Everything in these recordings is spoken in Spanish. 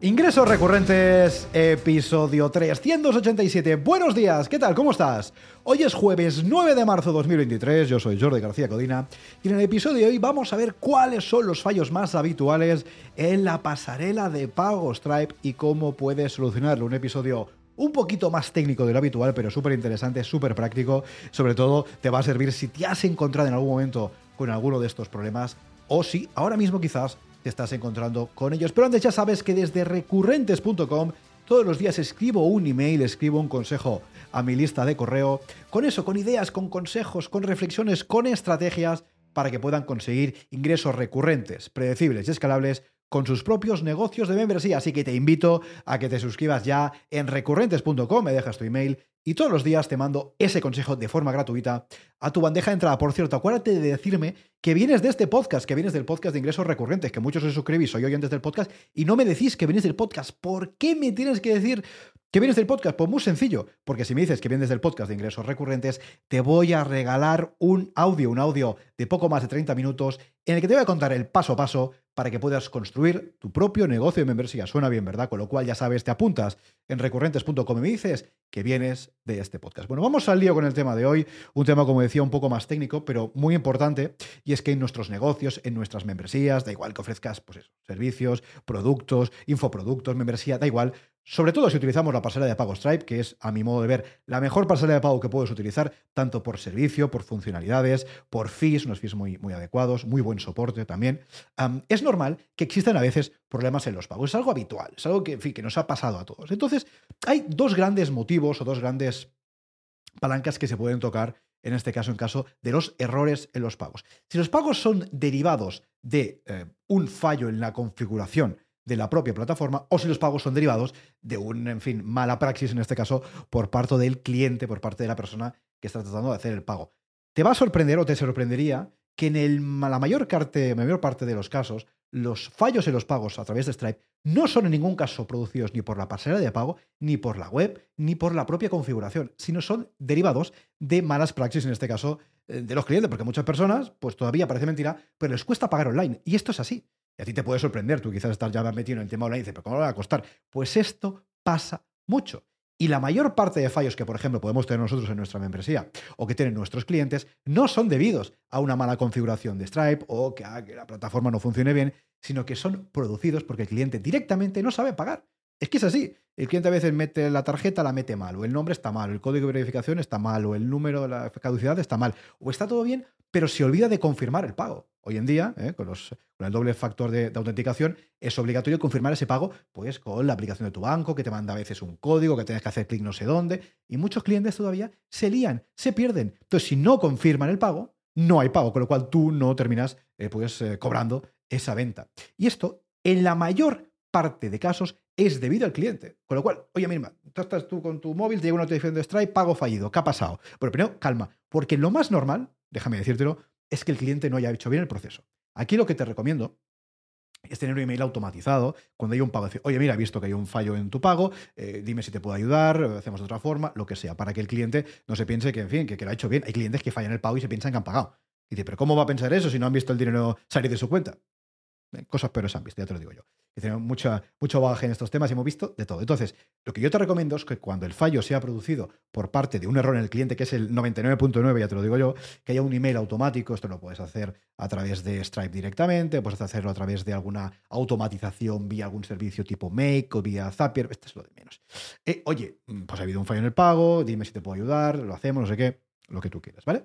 Ingresos recurrentes, episodio 387. Buenos días, ¿qué tal? ¿Cómo estás? Hoy es jueves 9 de marzo de 2023, yo soy Jordi García Codina y en el episodio de hoy vamos a ver cuáles son los fallos más habituales en la pasarela de pago Stripe y cómo puedes solucionarlo. Un episodio un poquito más técnico de lo habitual, pero súper interesante, súper práctico. Sobre todo te va a servir si te has encontrado en algún momento con alguno de estos problemas o si ahora mismo quizás estás encontrando con ellos. Pero antes ya sabes que desde recurrentes.com todos los días escribo un email, escribo un consejo a mi lista de correo, con eso, con ideas, con consejos, con reflexiones, con estrategias para que puedan conseguir ingresos recurrentes, predecibles y escalables con sus propios negocios de membresía. Así que te invito a que te suscribas ya en recurrentes.com, me dejas tu email y todos los días te mando ese consejo de forma gratuita a tu bandeja de entrada. Por cierto, acuérdate de decirme que vienes de este podcast, que vienes del podcast de ingresos recurrentes, que muchos os suscribís, soy oyentes del podcast, y no me decís que vienes del podcast. ¿Por qué me tienes que decir que vienes del podcast? Pues muy sencillo, porque si me dices que vienes del podcast de ingresos recurrentes, te voy a regalar un audio, un audio de poco más de 30 minutos, en el que te voy a contar el paso a paso para que puedas construir tu propio negocio de membresía. Suena bien, ¿verdad? Con lo cual ya sabes, te apuntas en recurrentes.com y me dices que vienes de este podcast. Bueno, vamos al lío con el tema de hoy, un tema, como decía, un poco más técnico, pero muy importante, y es que en nuestros negocios, en nuestras membresías, da igual que ofrezcas pues eso, servicios, productos, infoproductos, membresía, da igual, sobre todo si utilizamos la pasarela de pago Stripe, que es, a mi modo de ver, la mejor pasarela de pago que puedes utilizar, tanto por servicio, por funcionalidades, por fees, unos fees muy, muy adecuados, muy buen soporte también. es normal que existan a veces problemas en los pagos. Es algo habitual, es algo que, que nos ha pasado a todos. Entonces, hay dos grandes motivos o dos grandes palancas que se pueden tocar en este caso, en caso de los errores en los pagos. Si los pagos son derivados de eh, un fallo en la configuración de la propia plataforma o si los pagos son derivados de un, en fin, mala praxis en este caso por parte del cliente, por parte de la persona que está tratando de hacer el pago. Te va a sorprender o te sorprendería que en el, la mayor, parte, mayor parte de los casos los fallos en los pagos a través de Stripe no son en ningún caso producidos ni por la pasarela de pago, ni por la web, ni por la propia configuración, sino son derivados de malas praxis, en este caso, eh, de los clientes, porque muchas personas, pues todavía parece mentira, pero les cuesta pagar online. Y esto es así. Y a ti te puede sorprender, tú quizás estás ya metido en el tema online y dices, pero ¿cómo va a costar? Pues esto pasa mucho. Y la mayor parte de fallos que, por ejemplo, podemos tener nosotros en nuestra membresía o que tienen nuestros clientes no son debidos a una mala configuración de Stripe o que, a que la plataforma no funcione bien, sino que son producidos porque el cliente directamente no sabe pagar. Es que es así. El cliente a veces mete la tarjeta, la mete mal, o el nombre está mal, o el código de verificación está mal, o el número de la caducidad está mal, o está todo bien, pero se olvida de confirmar el pago. Hoy en día, ¿eh? con, los, el doble factor de, autenticación, es obligatorio confirmar ese pago pues, con la aplicación de tu banco, que te manda a veces un código, que tienes que hacer clic no sé dónde, y muchos clientes todavía se lían, se pierden. Entonces, si no confirman el pago, no hay pago, con lo cual tú no terminas eh, pues, eh, cobrando esa venta. Y esto, en la mayor parte de casos, es debido al cliente. Con lo cual, oye, mira, tú estás tú con tu móvil, te llega una notificación de Stripe, pago fallido. ¿Qué ha pasado? Pero primero, calma, porque lo más normal, déjame decírtelo, es que el cliente no haya hecho bien el proceso. Aquí lo que te recomiendo es tener un email automatizado cuando hay un pago. Decir, oye, mira, he visto que hay un fallo en tu pago, eh, dime si te puedo ayudar, hacemos de otra forma, lo que sea, para que el cliente no se piense que, en fin, que, que lo ha hecho bien. Hay clientes que fallan el pago y se piensan que han pagado. Y dice, pero ¿cómo va a pensar eso si no han visto el dinero salir de su cuenta? Eh, cosas peores han visto, ya te lo digo yo. Que tenemos mucha, mucho bagaje en estos temas y hemos visto de todo. Entonces, lo que yo te recomiendo es que cuando el fallo sea producido por parte de un error en el cliente, que es el 99.9, ya te lo digo yo, que haya un email automático. Esto lo puedes hacer a través de Stripe directamente, puedes hacerlo a través de alguna automatización vía algún servicio tipo Make o vía Zapier. Esto es lo de menos. Eh, oye, mm, pues ha habido un fallo en el pago, dime si te puedo ayudar, lo hacemos, no sé qué, lo que tú quieras, ¿vale?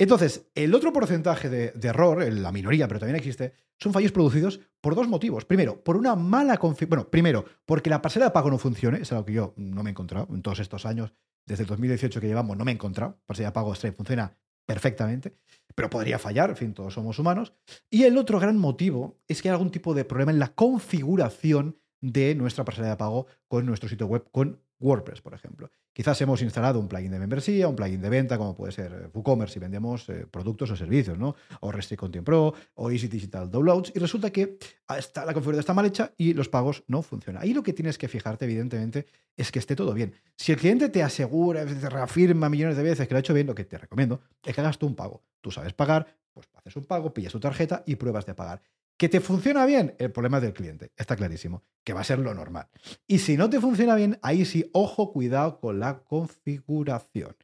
Entonces, el otro porcentaje de, error, la minoría, pero también existe, son fallos producidos por dos motivos. Primero, por una mala. Bueno, primero, porque la pasarela de pago no funcione, es algo que yo no me he encontrado en todos estos años, desde el 2018 que llevamos, no me he encontrado. Pasarela de pago Stripe funciona perfectamente, pero podría fallar, en fin, todos somos humanos. Y el otro gran motivo es que hay algún tipo de problema en la configuración de nuestra pasarela de pago con nuestro sitio web, con WordPress, por ejemplo. Quizás hemos instalado un plugin de membresía, un plugin de venta, como puede ser WooCommerce si vendemos eh, productos o servicios, ¿no? O Restrict Content Pro o Easy Digital Downloads, y resulta que está, la configuración está mal hecha y los pagos no funcionan. Ahí lo que tienes que fijarte, evidentemente, es que esté todo bien. Si el cliente te asegura, te reafirma millones de veces que lo ha hecho bien, lo que te recomiendo es que hagas tú un pago. Tú sabes pagar, pues haces un pago, pillas tu tarjeta y pruebas de pagar. ¿Que te funciona bien? El problema es del cliente, está clarísimo, que va a ser lo normal. Y si no te funciona bien, ahí sí, ojo, cuidado con la configuración.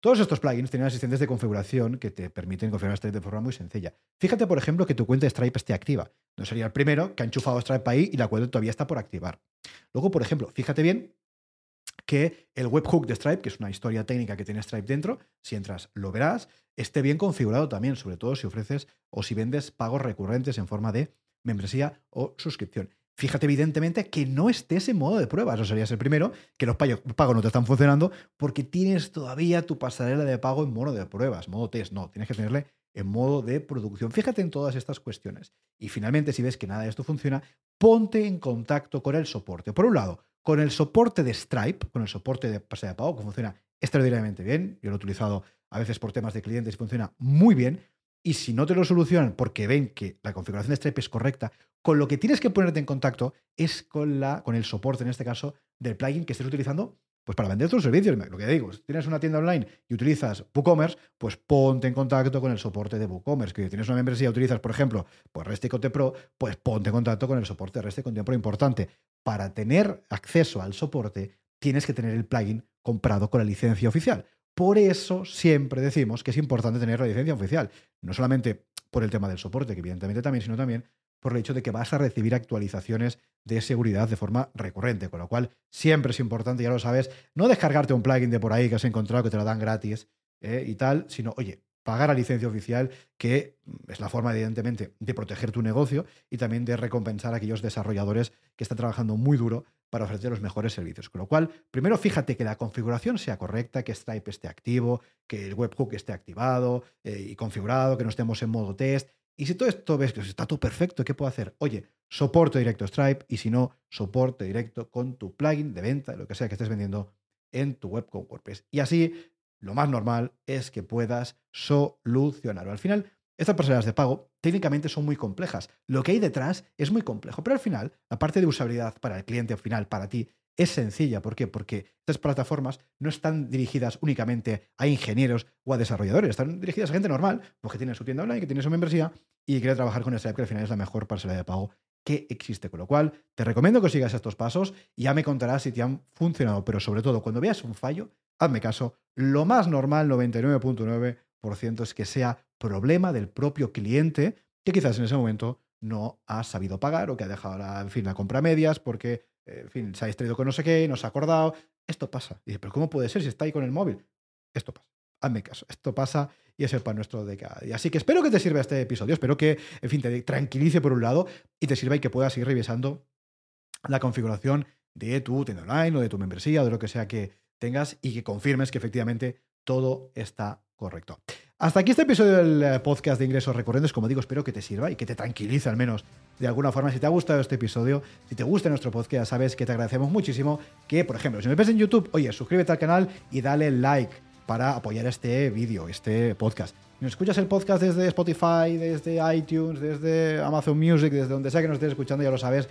Todos estos plugins tienen asistentes de configuración que te permiten configurar Stripe de forma muy sencilla. Fíjate, por ejemplo, que tu cuenta de Stripe esté activa. No sería el primero que ha enchufado Stripe ahí y la cuenta todavía está por activar. Luego, por ejemplo, fíjate bien que el webhook de Stripe, que es una historia técnica que tiene Stripe dentro, si entras lo verás, esté bien configurado también, sobre todo si ofreces o si vendes pagos recurrentes en forma de membresía o suscripción. Fíjate evidentemente que no estés en modo de prueba, eso sería el primero, que los pagos no te están funcionando porque tienes todavía tu pasarela de pago en modo de pruebas, modo test, no, tienes que tenerle en modo de producción. Fíjate en todas estas cuestiones. Y finalmente, si ves que nada de esto funciona, ponte en contacto con el soporte. Por un lado, con el soporte de Stripe, con el soporte de pasarela de pago, que funciona extraordinariamente bien. Yo lo he utilizado a veces por temas de clientes y funciona muy bien. Y si no te lo solucionan porque ven que la configuración de Stripe es correcta, con lo que tienes que ponerte en contacto es con, la, con el soporte, en este caso, del plugin que estés utilizando pues para vender tus servicios. Lo que digo, si tienes una tienda online y utilizas WooCommerce, pues ponte en contacto con el soporte de WooCommerce. Que si tienes una membresía y utilizas, por ejemplo, pues Resticote Pro, pues ponte en contacto con el soporte de Resticote Pro. Importante, para tener acceso al soporte, tienes que tener el plugin comprado con la licencia oficial. Por eso siempre decimos que es importante tener la licencia oficial. No solamente por el tema del soporte, que evidentemente también, sino también por el hecho de que vas a recibir actualizaciones de seguridad de forma recurrente, con lo cual siempre es importante, ya lo sabes, no descargarte un plugin de por ahí que has encontrado que te lo dan gratis eh, y tal, sino, oye, pagar la licencia oficial, que es la forma, evidentemente, de proteger tu negocio y también de recompensar a aquellos desarrolladores que están trabajando muy duro para ofrecer los mejores servicios. Con lo cual, primero fíjate que la configuración sea correcta, que Stripe esté activo, que el webhook esté activado eh, y configurado, que no estemos en modo test. Y si todo esto ves que está todo perfecto, ¿qué puedo hacer? Oye, soporte directo Stripe y si no, soporte directo con tu plugin de venta, lo que sea que estés vendiendo en tu web con WordPress. Y así, lo más normal es que puedas solucionarlo. Al final, estas pasarelas de pago técnicamente son muy complejas. Lo que hay detrás es muy complejo, pero al final la parte de usabilidad para el cliente final, para ti, es sencilla. ¿Por qué? Porque estas plataformas no están dirigidas únicamente a ingenieros o a desarrolladores, están dirigidas a gente normal, porque tiene su tienda online, que tiene su membresía y quiere trabajar con Stripe, que al final es la mejor parcela de pago que existe. Con lo cual, te recomiendo que sigas estos pasos y ya me contarás si te han funcionado. Pero sobre todo, cuando veas un fallo, hazme caso. Lo más normal, 99.9%, es que sea problema del propio cliente que quizás en ese momento no ha sabido pagar o que ha dejado la, fin, la compra a medias porque fin, se ha distraído con no sé qué, no se ha acordado. Esto pasa. Y dice, pero ¿cómo puede ser si está ahí con el móvil? Esto pasa. Hazme caso. Esto pasa y es el pan nuestro de cada día. Así que espero que te sirva este episodio. Espero que, en fin, te tranquilice por un lado y te sirva y que puedas ir revisando la configuración de tu tienda online o de tu membresía o de lo que sea que tengas y que confirmes que efectivamente todo está correcto. Hasta aquí este episodio del eh, podcast de ingresos recurrentes. Como digo, espero que te sirva y que te tranquilice al menos de alguna forma. Si te ha gustado este episodio, si te gusta nuestro podcast, sabes que te agradecemos muchísimo que, por ejemplo, si me ves en YouTube, oye, suscríbete al canal y dale like para apoyar este vídeo, este podcast. Si nos escuchas el podcast desde Spotify, desde iTunes, desde Amazon Music, desde donde sea que nos estés escuchando, ya lo sabes,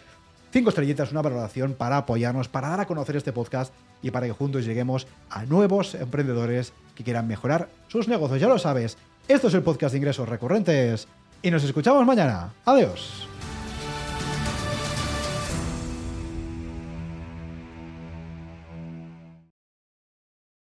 cinco estrellitas, una valoración para apoyarnos, para dar a conocer este podcast y para que juntos lleguemos a nuevos emprendedores que quieran mejorar sus negocios. Ya lo sabes, esto es el podcast de ingresos recurrentes y nos escuchamos mañana. Adiós.